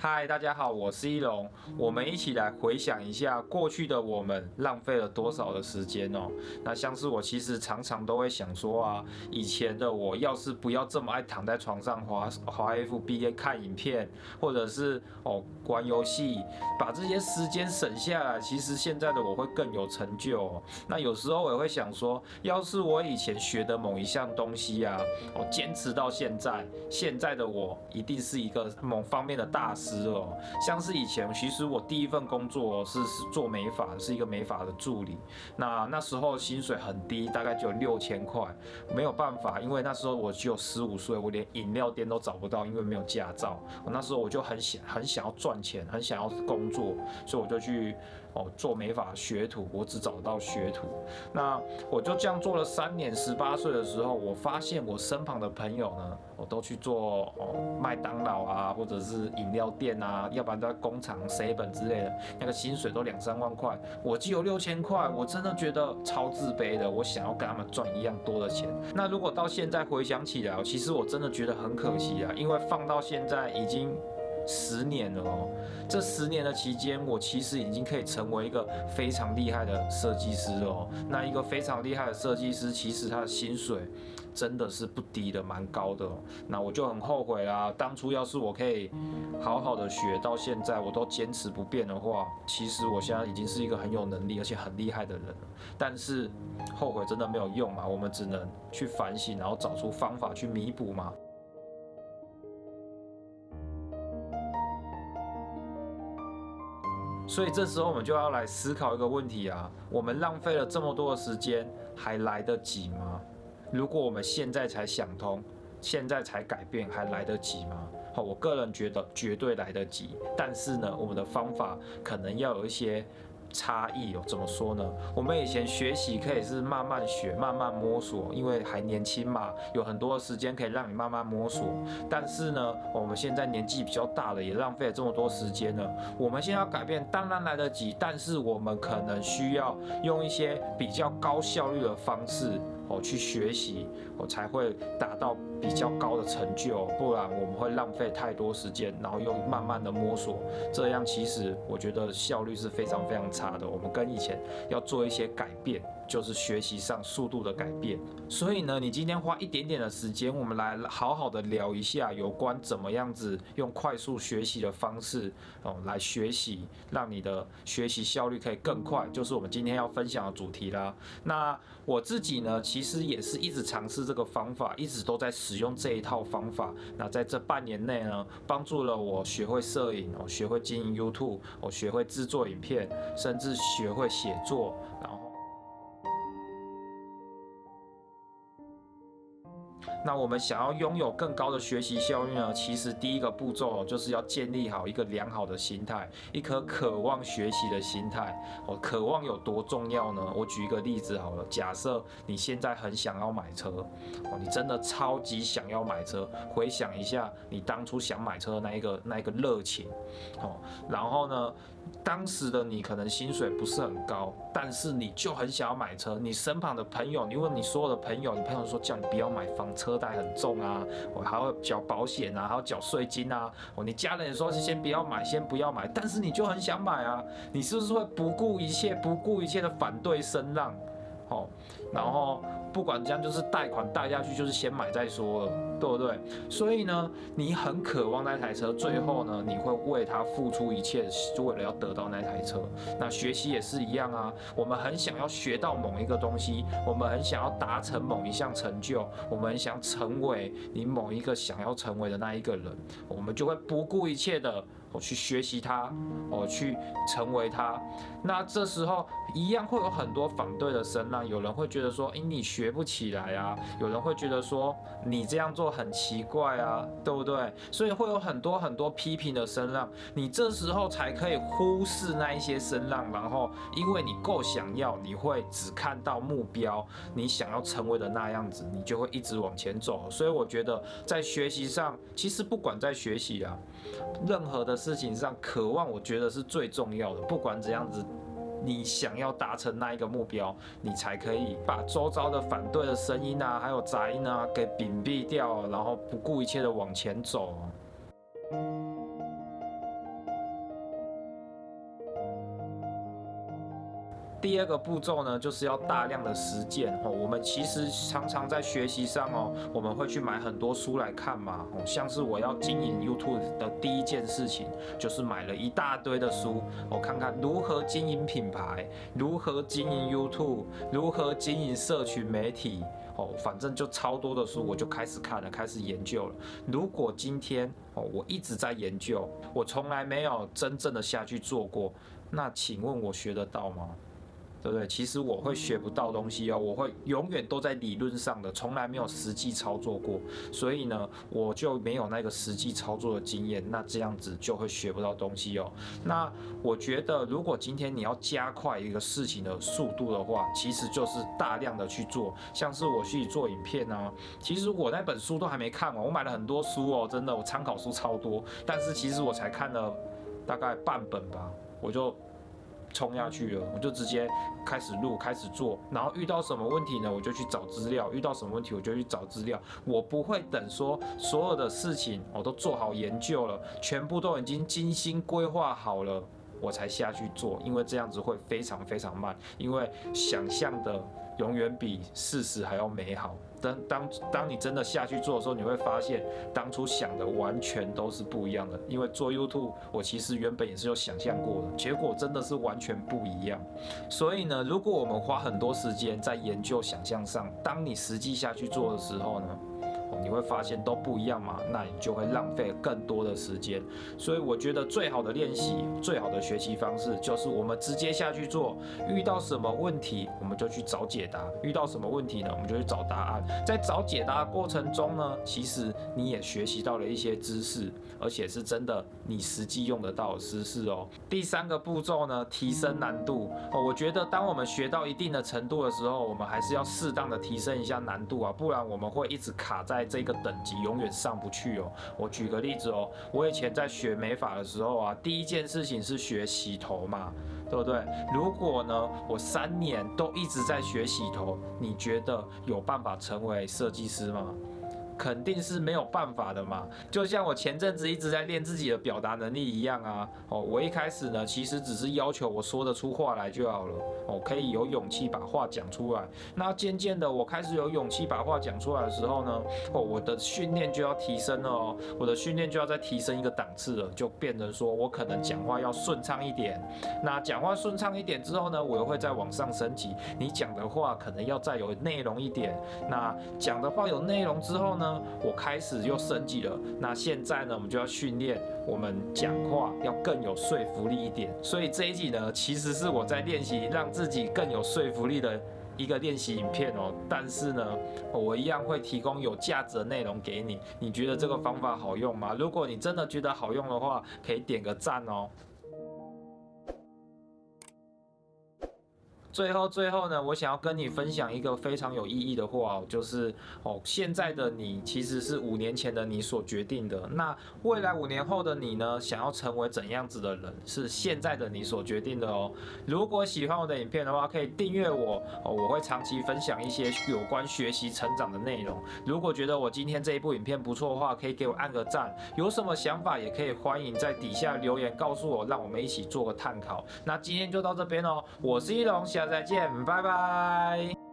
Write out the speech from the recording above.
嗨，大家好，我是一龙。我们一起来回想一下过去的我们浪费了多少的时间哦。那像是我其实常常都会想说啊，以前的我要是不要这么爱躺在床上滑滑 F B A 看影片，或者是哦玩游戏，把这些时间省下来，其实现在的我会更有成就哦。那有时候我也会想说，要是我以前学的某一项东西啊，我坚持到现在，现在的我一定是一个某方面的大师。哦，像是以前，其实我第一份工作是做美发，是一个美发的助理。那那时候薪水很低，大概只有六千块，没有办法，因为那时候我只有十五岁，我连饮料店都找不到，因为没有驾照。那时候我就很想很想要赚钱，很想要工作，所以我就去哦做美发学徒，我只找到学徒。那我就这样做了三年，十八岁的时候，我发现我身旁的朋友呢，我都去做哦麦当劳啊，或者是饮料。店啊，要不然在工厂 seven 之类的，那个薪水都两三万块，我只有六千块，我真的觉得超自卑的。我想要跟他们赚一样多的钱。那如果到现在回想起来，其实我真的觉得很可惜啊，因为放到现在已经十年了哦。这十年的期间，我其实已经可以成为一个非常厉害的设计师哦。那一个非常厉害的设计师，其实他的薪水。真的是不低的，蛮高的。那我就很后悔啦。当初要是我可以好好的学到现在，我都坚持不变的话，其实我现在已经是一个很有能力而且很厉害的人了。但是后悔真的没有用嘛，我们只能去反省，然后找出方法去弥补嘛。所以这时候我们就要来思考一个问题啊：我们浪费了这么多的时间，还来得及吗？如果我们现在才想通，现在才改变，还来得及吗？好，我个人觉得绝对来得及。但是呢，我们的方法可能要有一些差异哦。怎么说呢？我们以前学习可以是慢慢学，慢慢摸索，因为还年轻嘛，有很多时间可以让你慢慢摸索。但是呢，我们现在年纪比较大了，也浪费了这么多时间了。我们现在要改变，当然来得及，但是我们可能需要用一些比较高效率的方式。哦去学习，我才会达到比较高的成就，不然我们会浪费太多时间，然后又慢慢的摸索，这样其实我觉得效率是非常非常差的。我们跟以前要做一些改变。就是学习上速度的改变，所以呢，你今天花一点点的时间，我们来好好的聊一下有关怎么样子用快速学习的方式哦来学习，让你的学习效率可以更快，就是我们今天要分享的主题啦。那我自己呢，其实也是一直尝试这个方法，一直都在使用这一套方法。那在这半年内呢，帮助了我学会摄影，我学会经营 YouTube，我学会制作影片，甚至学会写作，然后。那我们想要拥有更高的学习效率呢？其实第一个步骤哦就是要建立好一个良好的心态，一颗渴望学习的心态。哦，渴望有多重要呢？我举一个例子好了，假设你现在很想要买车，哦，你真的超级想要买车，回想一下你当初想买车的那一个那一个热情，哦，然后呢，当时的你可能薪水不是很高，但是你就很想要买车。你身旁的朋友，你问你所有的朋友，你朋友说叫你不要买房车。贷很重啊，我还要缴保险啊，还要缴税金啊。哦，你家人也说先不要买，先不要买，但是你就很想买啊。你是不是会不顾一切、不顾一切的反对声浪？哦，然后不管这样，就是贷款贷下去，就是先买再说了，对不对？所以呢，你很渴望那台车，最后呢，你会为它付出一切，就为了要得到那台车。那学习也是一样啊，我们很想要学到某一个东西，我们很想要达成某一项成就，我们很想成为你某一个想要成为的那一个人，我们就会不顾一切的。我去学习它，我去成为它。那这时候一样会有很多反对的声浪，有人会觉得说，诶，你学不起来啊。有人会觉得说，你这样做很奇怪啊，对不对？所以会有很多很多批评的声浪。你这时候才可以忽视那一些声浪，然后因为你够想要，你会只看到目标，你想要成为的那样子，你就会一直往前走。所以我觉得在学习上，其实不管在学习啊，任何的。事情上，渴望我觉得是最重要的。不管怎样子，你想要达成那一个目标，你才可以把周遭的反对的声音啊，还有杂音啊，给屏蔽掉，然后不顾一切的往前走。第二个步骤呢，就是要大量的实践哦。我们其实常常在学习上哦，我们会去买很多书来看嘛。哦，像是我要经营 YouTube 的第一件事情，就是买了一大堆的书，我看看如何经营品牌，如何经营 YouTube，如何经营社群媒体。哦，反正就超多的书，我就开始看了，开始研究了。如果今天哦，我一直在研究，我从来没有真正的下去做过，那请问我学得到吗？对不对？其实我会学不到东西哦，我会永远都在理论上的，从来没有实际操作过，所以呢，我就没有那个实际操作的经验，那这样子就会学不到东西哦。那我觉得，如果今天你要加快一个事情的速度的话，其实就是大量的去做，像是我去做影片啊，其实我那本书都还没看完，我买了很多书哦，真的，我参考书超多，但是其实我才看了大概半本吧，我就。冲下去了，我就直接开始录，开始做，然后遇到什么问题呢，我就去找资料；遇到什么问题，我就去找资料。我不会等说所有的事情我都做好研究了，全部都已经精心规划好了，我才下去做，因为这样子会非常非常慢，因为想象的永远比事实还要美好。当当当你真的下去做的时候，你会发现当初想的完全都是不一样的。因为做 YouTube，我其实原本也是有想象过的，结果真的是完全不一样。所以呢，如果我们花很多时间在研究想象上，当你实际下去做的时候呢，你会发现都不一样嘛，那你就会浪费更多的时间。所以我觉得最好的练习、最好的学习方式，就是我们直接下去做。遇到什么问题，我们就去找解答；遇到什么问题呢，我们就去找答案。在找解答的过程中呢，其实你也学习到了一些知识，而且是真的你实际用得到的知识哦。第三个步骤呢，提升难度哦。我觉得当我们学到一定的程度的时候，我们还是要适当的提升一下难度啊，不然我们会一直卡在。这个等级永远上不去哦。我举个例子哦，我以前在学美发的时候啊，第一件事情是学洗头嘛，对不对？如果呢，我三年都一直在学洗头，你觉得有办法成为设计师吗？肯定是没有办法的嘛，就像我前阵子一直在练自己的表达能力一样啊。哦，我一开始呢，其实只是要求我说得出话来就好了，哦，可以有勇气把话讲出来。那渐渐的，我开始有勇气把话讲出来的时候呢，哦，我的训练就要提升了哦，我的训练就要再提升一个档次了，就变成说我可能讲话要顺畅一点。那讲话顺畅一点之后呢，我又会再往上升级。你讲的话可能要再有内容一点。那讲的话有内容之后呢，我开始又升级了，那现在呢，我们就要训练我们讲话要更有说服力一点。所以这一集呢，其实是我在练习让自己更有说服力的一个练习影片哦。但是呢，我一样会提供有价值的内容给你。你觉得这个方法好用吗？如果你真的觉得好用的话，可以点个赞哦。最后，最后呢，我想要跟你分享一个非常有意义的话，就是哦，现在的你其实是五年前的你所决定的。那未来五年后的你呢，想要成为怎样子的人，是现在的你所决定的哦。如果喜欢我的影片的话，可以订阅我哦，我会长期分享一些有关学习成长的内容。如果觉得我今天这一部影片不错的话，可以给我按个赞。有什么想法也可以欢迎在底下留言告诉我，让我们一起做个探讨。那今天就到这边哦，我是一龙，下。再见，拜拜。